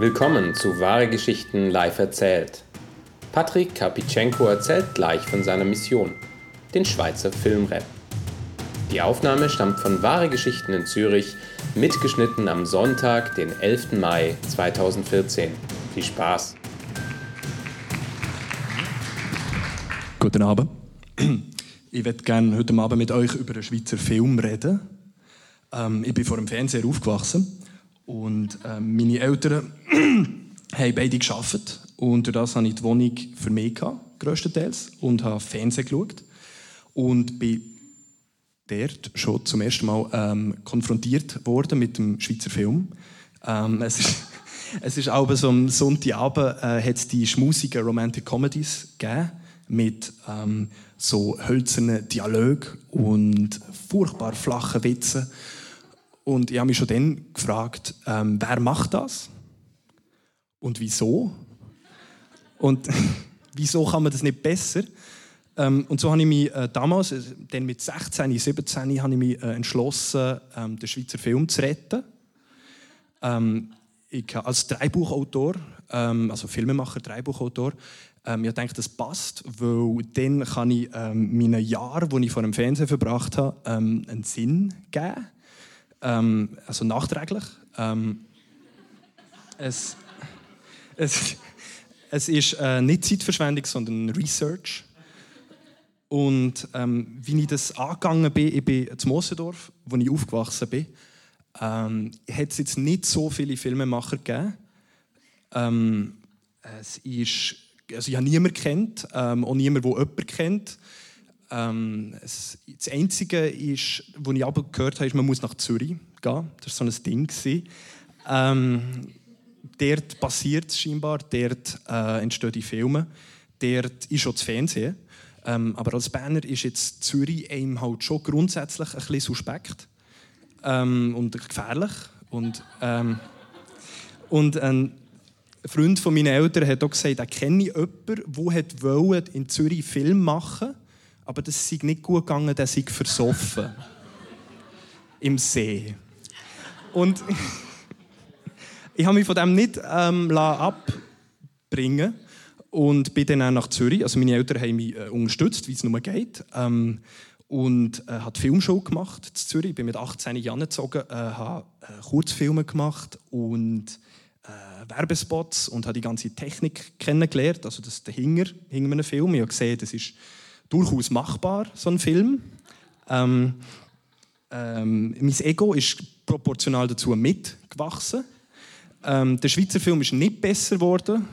Willkommen zu Wahre Geschichten live erzählt. Patrick Kapitschenko erzählt gleich von seiner Mission, den Schweizer Filmrap. Die Aufnahme stammt von Wahre Geschichten in Zürich, mitgeschnitten am Sonntag, den 11. Mai 2014. Viel Spaß! Guten Abend. Ich würde gerne heute Abend mit euch über einen Schweizer Film reden. Ähm, ich bin vor dem Fernseher aufgewachsen und ähm, meine Eltern haben beide geschafft und das hatte ich die Wohnung für mich gehabt, und habe Fernsehen geschaut und bin dort schon zum ersten Mal ähm, konfrontiert worden mit dem Schweizer Film. Ähm, es ist es ist aber so am Sonntagabend äh, hat die schmusigen Romantic Comedies gegeben mit ähm, so hölzernen Dialogen und furchtbar flachen Witzen. Und ich habe mich schon dann gefragt, ähm, wer macht das? Und wieso? Und wieso kann man das nicht besser? Ähm, und so habe ich mich äh, damals, äh, dann mit 16, 17, habe ich mich äh, entschlossen, ähm, den Schweizer Film zu retten. Ähm, ich als Dreibuchautor, also Filmemacher, Dreibuchautor, ähm, ich denke, das passt, weil dann kann ich ähm, meinen Jahren, die ich vor dem Fernsehen verbracht habe, einen Sinn geben. Also nachträglich. Es, es, es ist äh, nicht Zeitverschwendung, sondern Research. Und ähm, wie ich das angegangen bin, ich bin in Mosendorf, wo ich aufgewachsen bin, ähm, hat es jetzt nicht so viele Filmemacher gegeben. Ähm, es ist, also ich habe niemanden kennt, ähm, auch niemanden, der jemanden kennt. Ähm, es, das Einzige, ist, was ich aber gehört habe, ist, man muss nach Zürich gehen. Das war so ein Ding. Ähm, dort passiert es scheinbar, dort äh, entstehen die Filme, dort ist schon das Fernsehen. Ähm, aber als Berner ist jetzt Zürich einem halt schon grundsätzlich ein bisschen suspekt ähm, und gefährlich. Und, ähm, und ein Freund von meinen Eltern hat auch gesagt, er kenne jemanden, der in Zürich Film machen aber das sei nicht gut gegangen, der sei versoffen. Im See. Und ich habe mich von dem nicht ähm, abbringen und bin dann auch nach Zürich. Also meine Eltern haben mich äh, unterstützt, wie es nur geht. Ähm, und äh, hat Filmshow gemacht in Zürich. Ich bin mit 18 Jahren gezogen, äh, habe äh, Kurzfilme gemacht und äh, Werbespots und habe die ganze Technik kennengelernt. Also das dahinter, hinter einem Film. Ich habe gesehen, das ist durchaus machbar, so ein Film. Ähm, ähm, mein Ego ist proportional dazu mitgewachsen. Ähm, der Schweizer Film ist nicht besser geworden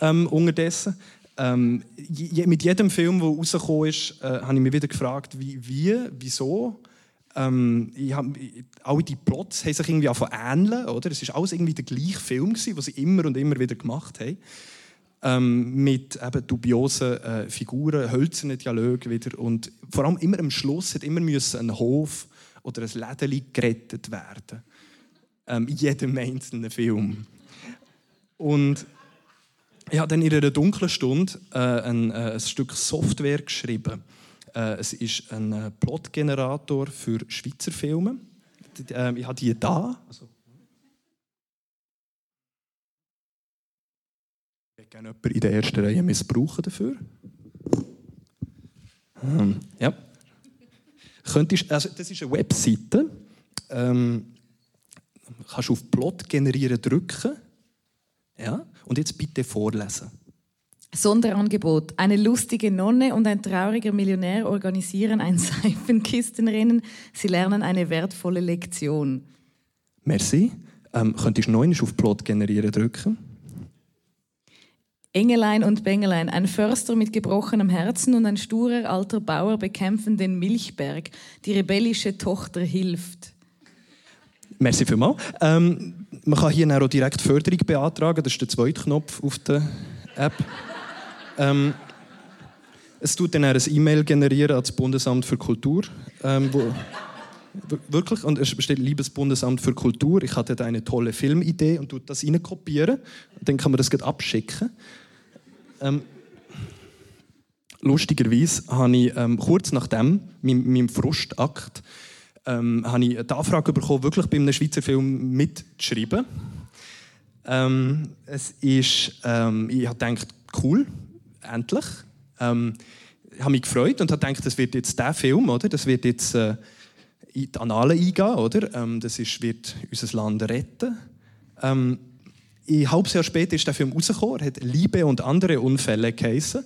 ähm, unterdessen. Ähm, je, mit jedem Film, der rausgekommen ist, äh, habe ich mich wieder gefragt, wie, wie wieso. Ähm, ich hab, alle die Plots haben sich irgendwie ähneln, oder? Es war alles irgendwie der gleiche Film, den sie immer und immer wieder gemacht haben. Ähm, mit eben dubiosen äh, Figuren, hölzernen Dialogen wieder. Und vor allem immer am Schluss hat immer müssen ein Hof oder ein Läden gerettet werden. Ähm, jedem einzelnen Film. Und ich habe dann in einer dunklen Stunde äh, ein, äh, ein, Stück Software geschrieben. Äh, es ist ein äh, Plotgenerator für Schweizer Filme. Äh, ich habe die da. Also, ich gerne jemanden in der ersten Reihe missbrauchen dafür. Ähm, ja. Könntest, also das ist eine Webseite. Ähm, kannst du auf Plot generieren drücken. Ja. Und jetzt bitte vorlesen. Sonderangebot. Eine lustige Nonne und ein trauriger Millionär organisieren ein Seifenkistenrennen. Sie lernen eine wertvolle Lektion. Merci. Ähm, könntest du neun auf Plot generieren drücken? Engelein und Bengelein, ein Förster mit gebrochenem Herzen und ein sturer alter Bauer bekämpfen den Milchberg. Die rebellische Tochter hilft. Merci vielmals. Ähm, man kann hier auch direkt Förderung beantragen. Das ist der zweite Knopf auf der App. ähm, es tut dann ein E-Mail generieren ans Bundesamt für Kultur. Ähm, wo, wirklich, und es steht liebes Bundesamt für Kultur, ich hatte eine tolle Filmidee und tut das kopieren. Dann kann man das abschicken. Ähm, lustigerweise habe ich ähm, kurz nachdem, meinem, meinem Frustakt, ähm, habe ich die Anfrage bekommen, wirklich bei einem Schweizer Film mitzuschreiben. Ähm, es ist, ähm, ich habe gedacht, cool, endlich. Ähm, ich habe mich gefreut und habe gedacht, das wird jetzt der Film, oder? Das wird jetzt äh, in die Annalen eingehen, oder? Ähm, das ist, wird unser Land retten. Ähm, ein halbes Jahr später ist der Film rausgekommen. Er hat Liebe und andere Unfälle geheißen.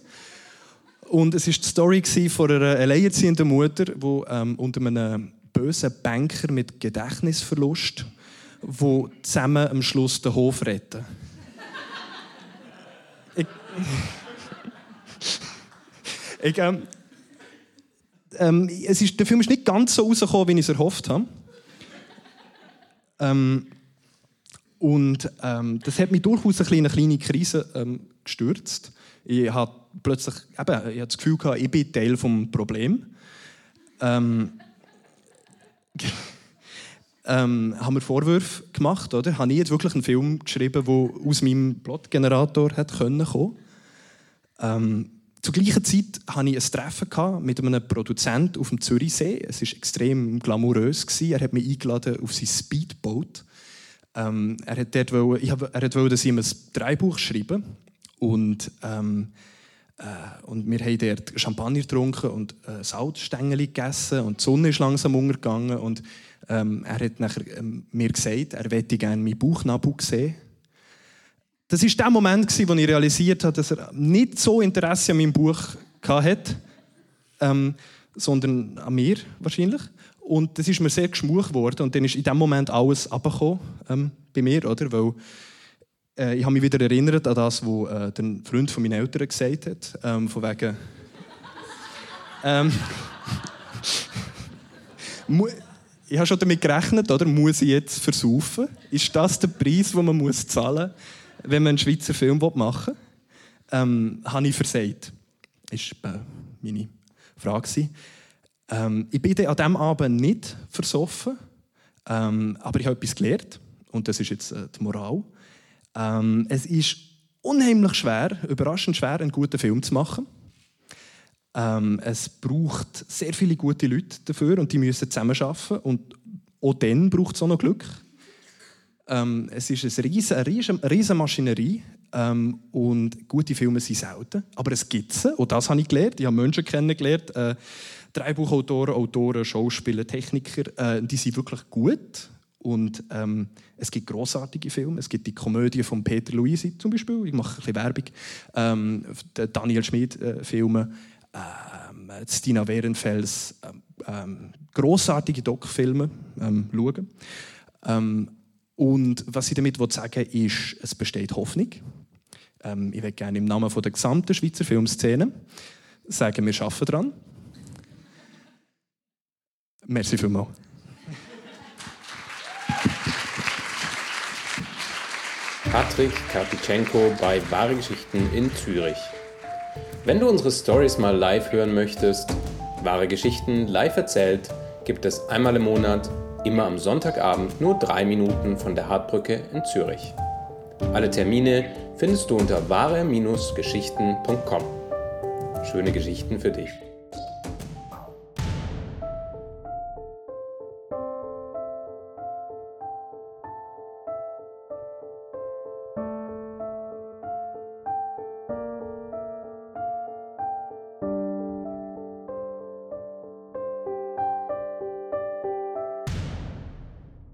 Und es war die Story von einer alleinerziehenden Mutter, die ähm, unter einem bösen Banker mit Gedächtnisverlust, wo zusammen am Schluss den Hof retten. ich, ich, ähm, ähm, es ist, der Film ist nicht ganz so rausgekommen, wie ich es erhofft habe. Ähm, und ähm, das hat mich durchaus eine kleine, kleine Krise ähm, gestürzt. Ich habe plötzlich eben, ich habe das Gefühl ich bin Teil des Problems. Ähm, ähm, haben wir Vorwürfe gemacht, oder? Habe ich jetzt wirklich einen Film geschrieben, der aus meinem Plotgenerator kommen können? Ähm, zur gleichen Zeit hatte ich ein Treffen mit einem Produzenten auf dem Zürichsee. Es war extrem glamourös. Er hat mich eingeladen auf sein Speedboat. Ähm, er hat wollen, ich hab, er hat wollen, dass ich ihm ein Dreibuch schreibe. Und, ähm, äh, und wir haben dort Champagner getrunken und äh, Salzstängel gegessen. Und die Sonne ist langsam untergegangen. Und ähm, er hat nachher, ähm, mir gesagt, er möchte gerne meinen Bauchnabel sehen. Das war der Moment, wo ich realisiert habe, dass er nicht so Interesse an meinem Buch hatte, ähm, sondern an mir wahrscheinlich. Und das ist mir sehr geschmuch worden und dann ist in dem Moment alles abgekommen ähm, bei mir, oder? Weil äh, ich habe mich wieder erinnert an das, was äh, der Freund von meinen Eltern gesagt hat, ähm, von wegen. ähm, ich habe schon damit gerechnet, oder? Muss ich jetzt versaufen? Ist das der Preis, den man muss zahlen muss? wenn man einen Schweizer Film machen will, ähm, habe ich versagt. Das war äh, meine Frage. Ähm, ich bin an diesem Abend nicht versoffen, ähm, aber ich habe etwas gelernt. Und das ist jetzt äh, die Moral. Ähm, es ist unheimlich schwer, überraschend schwer, einen guten Film zu machen. Ähm, es braucht sehr viele gute Leute dafür und die müssen zusammenarbeiten. Und auch dann braucht es auch noch Glück. Ähm, es ist eine riesen, riesen Maschinerie ähm, und gute Filme sind selten. Aber es gibt sie, und das habe ich gelernt. Ich habe Menschen kennengelernt, äh, Drehbuchautoren, Autoren, Schauspieler, Techniker, äh, die sind wirklich gut. Und ähm, es gibt großartige Filme. Es gibt die Komödie von Peter Luisi zum Beispiel. Ich mache ein bisschen Werbung. Ähm, Daniel Schmid äh. Ähm, Stina Wehrenfels. Ähm, ähm großartige Doc-Filme. Ähm, schauen. Ähm, und was ich damit sagen will, ist, es besteht Hoffnung. Ähm, ich würde gerne im Namen der gesamten Schweizer Filmszene sagen, wir arbeiten daran. Merci vielmals. Patrick Karpitschenko bei Wahre Geschichten in Zürich. Wenn du unsere Stories mal live hören möchtest, Wahre Geschichten live erzählt, gibt es einmal im Monat immer am Sonntagabend nur drei Minuten von der Hartbrücke in Zürich. Alle Termine findest du unter wahre-geschichten.com. Schöne Geschichten für dich.